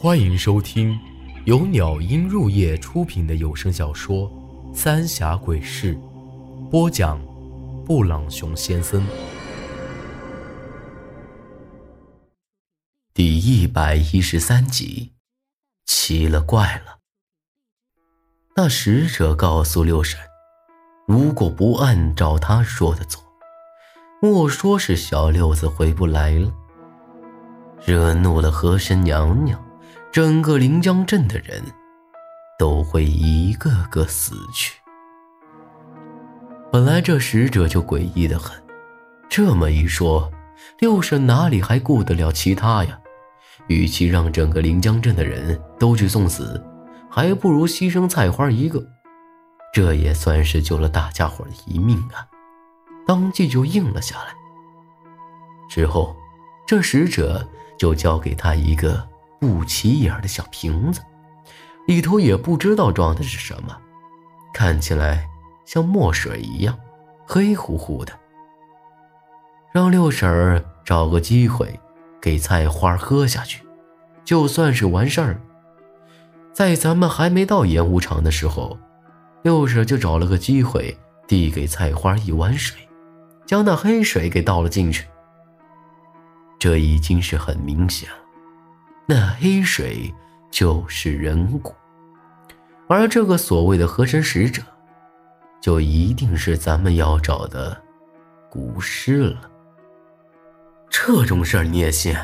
欢迎收听由鸟音入夜出品的有声小说《三峡鬼事》，播讲：布朗熊先生。第一百一十三集，奇了怪了。那使者告诉六婶，如果不按照他说的做，莫说是小六子回不来了。惹怒了和珅娘娘，整个临江镇的人都会一个个死去。本来这使者就诡异的很，这么一说，六婶哪里还顾得了其他呀？与其让整个临江镇的人都去送死，还不如牺牲菜花一个，这也算是救了大家伙的一命啊！当即就应了下来。之后，这使者。就交给他一个不起眼的小瓶子，里头也不知道装的是什么，看起来像墨水一样，黑乎乎的。让六婶儿找个机会给菜花喝下去，就算是完事儿。在咱们还没到演武场的时候，六婶就找了个机会递给菜花一碗水，将那黑水给倒了进去。这已经是很明显了，那黑水就是人骨，而这个所谓的和神使者，就一定是咱们要找的古尸了。这种事儿你也信？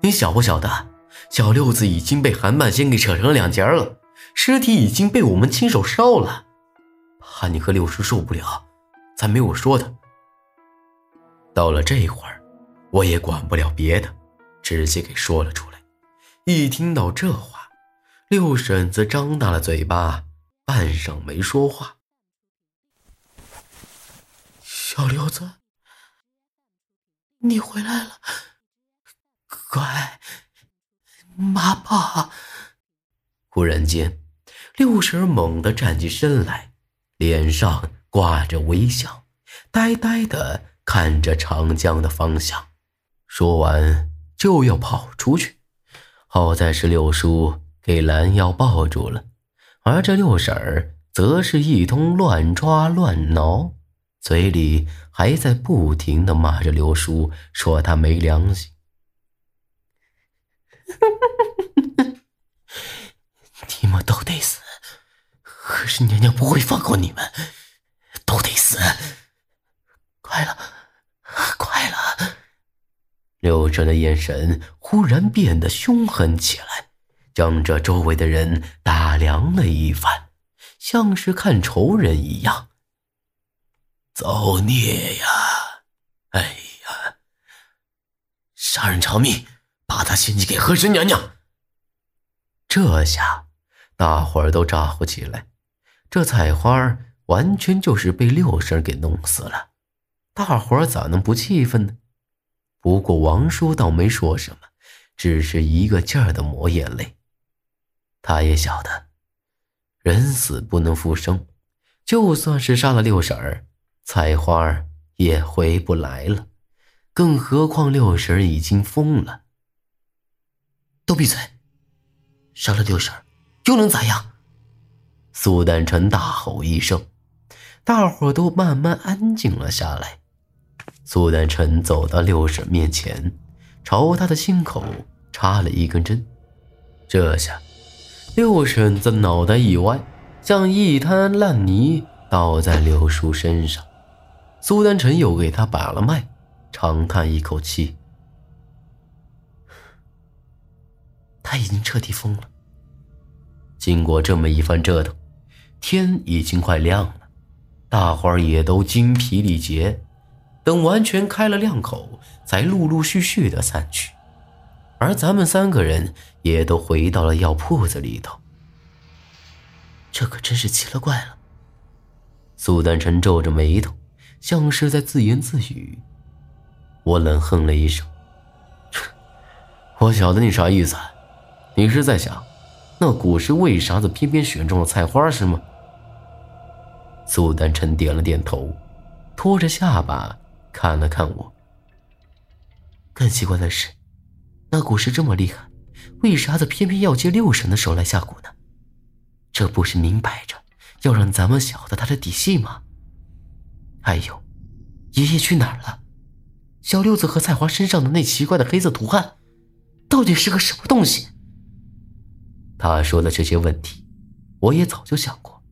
你晓不晓得，小六子已经被韩半仙给扯成两截了，尸体已经被我们亲手烧了，怕你和六叔受不了，才没有说的。到了这会儿。我也管不了别的，直接给说了出来。一听到这话，六婶子张大了嘴巴，半晌没说话。小六子，你回来了，乖，妈爸。忽然间，六婶猛地站起身来，脸上挂着微笑，呆呆的看着长江的方向。说完就要跑出去，好在是六叔给拦腰抱住了，而这六婶儿则是一通乱抓乱挠，嘴里还在不停的骂着六叔，说他没良心。你们都得死，可是娘娘不会放过你们，都得死。快了，快了。六婶的眼神忽然变得凶狠起来，将这周围的人打量了一番，像是看仇人一样。造孽呀！哎呀！杀人偿命，把他献祭给和珅娘娘。这下，大伙儿都咋呼起来。这菜花完全就是被六婶给弄死了，大伙儿咋能不气愤呢？不过王叔倒没说什么，只是一个劲儿的抹眼泪。他也晓得，人死不能复生，就算是杀了六婶儿，菜花儿也回不来了。更何况六婶儿已经疯了。都闭嘴！杀了六婶儿又能咋样？苏丹臣大吼一声，大伙都慢慢安静了下来。苏丹臣走到六婶面前，朝她的心口插了一根针。这下，六婶子脑袋一歪，像一滩烂泥倒在六叔身上。苏丹臣又给他把了脉，长叹一口气：“他已经彻底疯了。”经过这么一番折腾，天已经快亮了，大伙儿也都精疲力竭。等完全开了亮口，才陆陆续续的散去，而咱们三个人也都回到了药铺子里头。这可真是奇了怪了。苏丹臣皱着眉头，像是在自言自语。我冷哼了一声：“我晓得你啥意思，你是在想，那古尸为啥子偏偏选中了菜花是吗？”苏丹臣点了点头，托着下巴。看了看我，更奇怪的是，那蛊师这么厉害，为啥子偏偏要借六婶的手来下蛊呢？这不是明摆着要让咱们晓得他的底细吗？还有，爷爷去哪儿了？小六子和菜花身上的那奇怪的黑色图案，到底是个什么东西？他说的这些问题，我也早就想过，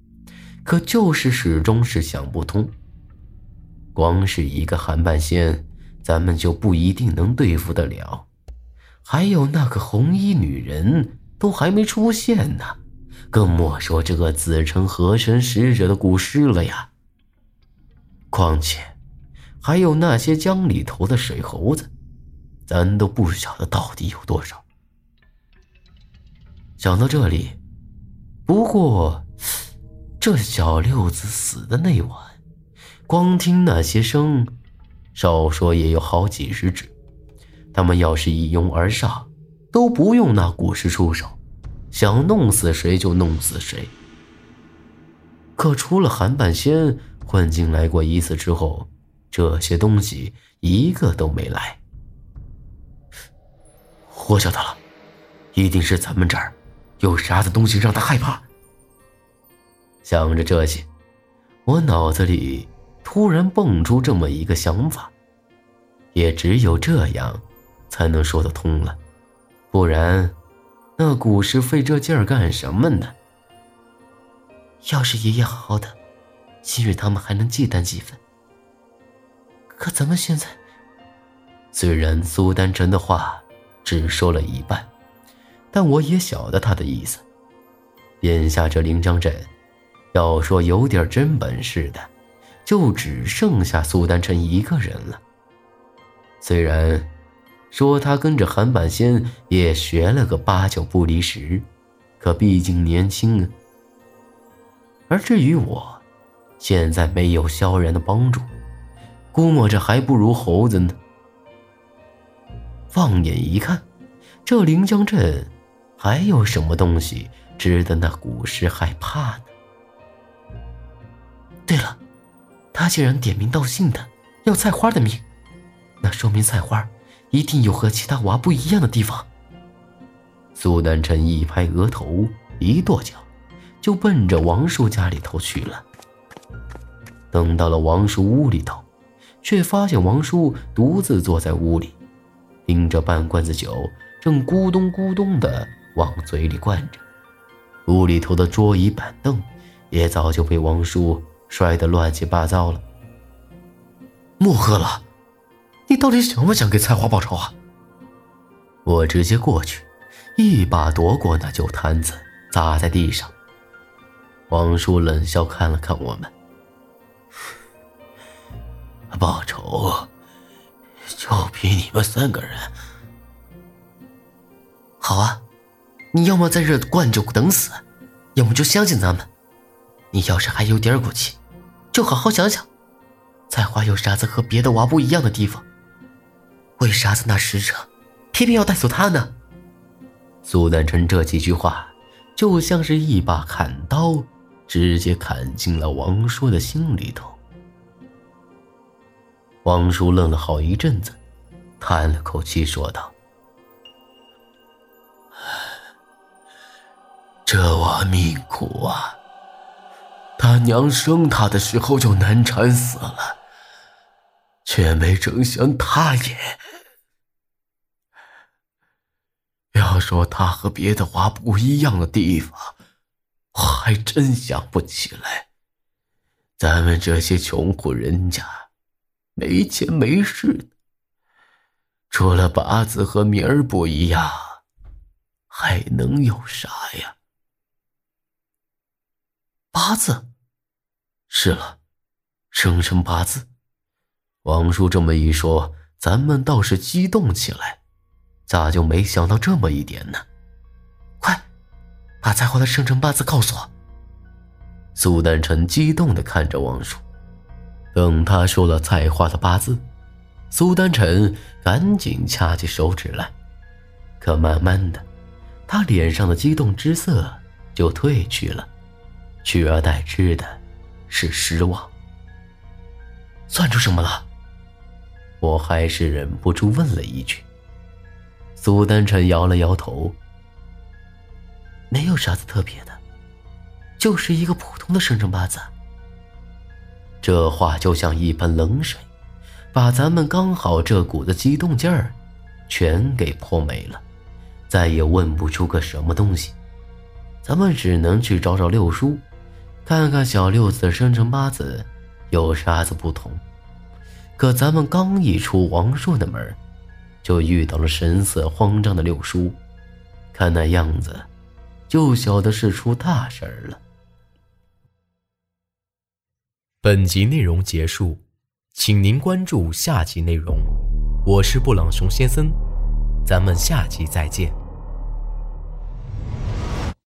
可就是始终是想不通。光是一个韩半仙，咱们就不一定能对付得了，还有那个红衣女人都还没出现呢，更莫说这个自称河神使者的古尸了呀。况且，还有那些江里头的水猴子，咱都不晓得到底有多少。想到这里，不过，这小六子死的那晚，光听那些声，少说也有好几十只。他们要是一拥而上，都不用那古尸出手，想弄死谁就弄死谁。可除了韩半仙混进来过一次之后，这些东西一个都没来。我晓得了，一定是咱们这儿。有啥子东西让他害怕？想着这些，我脑子里突然蹦出这么一个想法，也只有这样，才能说得通了。不然，那古时费这劲儿干什么呢？要是爷爷好好的，今日他们还能忌惮几分。可咱们现在……虽然苏丹晨的话只说了一半。但我也晓得他的意思。眼下这临江镇，要说有点真本事的，就只剩下苏丹晨一个人了。虽然说他跟着韩半仙也学了个八九不离十，可毕竟年轻啊。而至于我，现在没有萧然的帮助，估摸着还不如猴子呢。放眼一看，这临江镇。还有什么东西值得那古尸害怕呢？对了，他竟然点名道姓的要菜花的命，那说明菜花一定有和其他娃不一样的地方。苏南辰一拍额头，一跺脚，就奔着王叔家里头去了。等到了王叔屋里头，却发现王叔独自坐在屋里，拎着半罐子酒，正咕咚咕咚的。往嘴里灌着，屋里头的桌椅板凳也早就被王叔摔得乱七八糟了。莫喝了，你到底想不想给菜花报仇啊？我直接过去，一把夺过那酒坛子，砸在地上。王叔冷笑看了看我们，报仇，就凭你们三个人？好啊。你要么在这灌酒等死，要么就相信咱们。你要是还有点骨气，就好好想想，菜花有啥子和别的娃不一样的地方？为啥子那使者偏偏要带走他呢？苏南辰这几句话，就像是一把砍刀，直接砍进了王叔的心里头。王叔愣了好一阵子，叹了口气说道。这娃命苦啊！他娘生他的时候就难产死了，却没成想他也……要说他和别的娃不一样的地方，我还真想不起来。咱们这些穷苦人家，没钱没势，除了八字和名儿不一样，还能有啥呀？八字，是了，生辰八字。王叔这么一说，咱们倒是激动起来。咋就没想到这么一点呢？快，把菜花的生辰八字告诉我。苏丹臣激动的看着王叔。等他说了菜花的八字，苏丹臣赶紧掐起手指来。可慢慢的，他脸上的激动之色就褪去了。取而代之的是失望。算出什么了？我还是忍不住问了一句。苏丹臣摇了摇头，没有啥子特别的，就是一个普通的生辰八字。这话就像一盆冷水，把咱们刚好这股子激动劲儿全给泼没了，再也问不出个什么东西。咱们只能去找找六叔，看看小六子的生辰八字有啥子不同。可咱们刚一出王硕的门，就遇到了神色慌张的六叔，看那样子，就晓得是出大事儿了。本集内容结束，请您关注下集内容。我是布朗熊先生，咱们下集再见。